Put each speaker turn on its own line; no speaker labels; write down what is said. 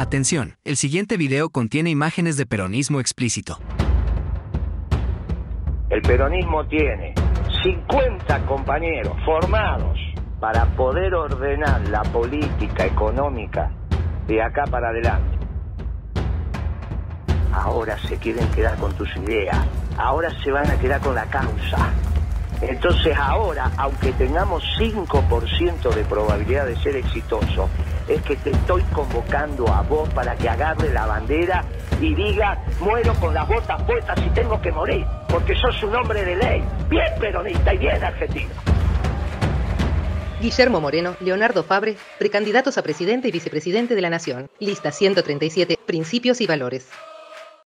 Atención, el siguiente video contiene imágenes de peronismo explícito.
El peronismo tiene 50 compañeros formados para poder ordenar la política económica de acá para adelante. Ahora se quieren quedar con tus ideas, ahora se van a quedar con la causa. Entonces ahora, aunque tengamos 5% de probabilidad de ser exitoso, es que te estoy convocando a vos para que agarre la bandera y diga, muero con las botas puestas y tengo que morir, porque sos un hombre de ley, bien peronista y bien argentino.
Guillermo Moreno, Leonardo Fabre, precandidatos a presidente y vicepresidente de la Nación. Lista 137, Principios y Valores.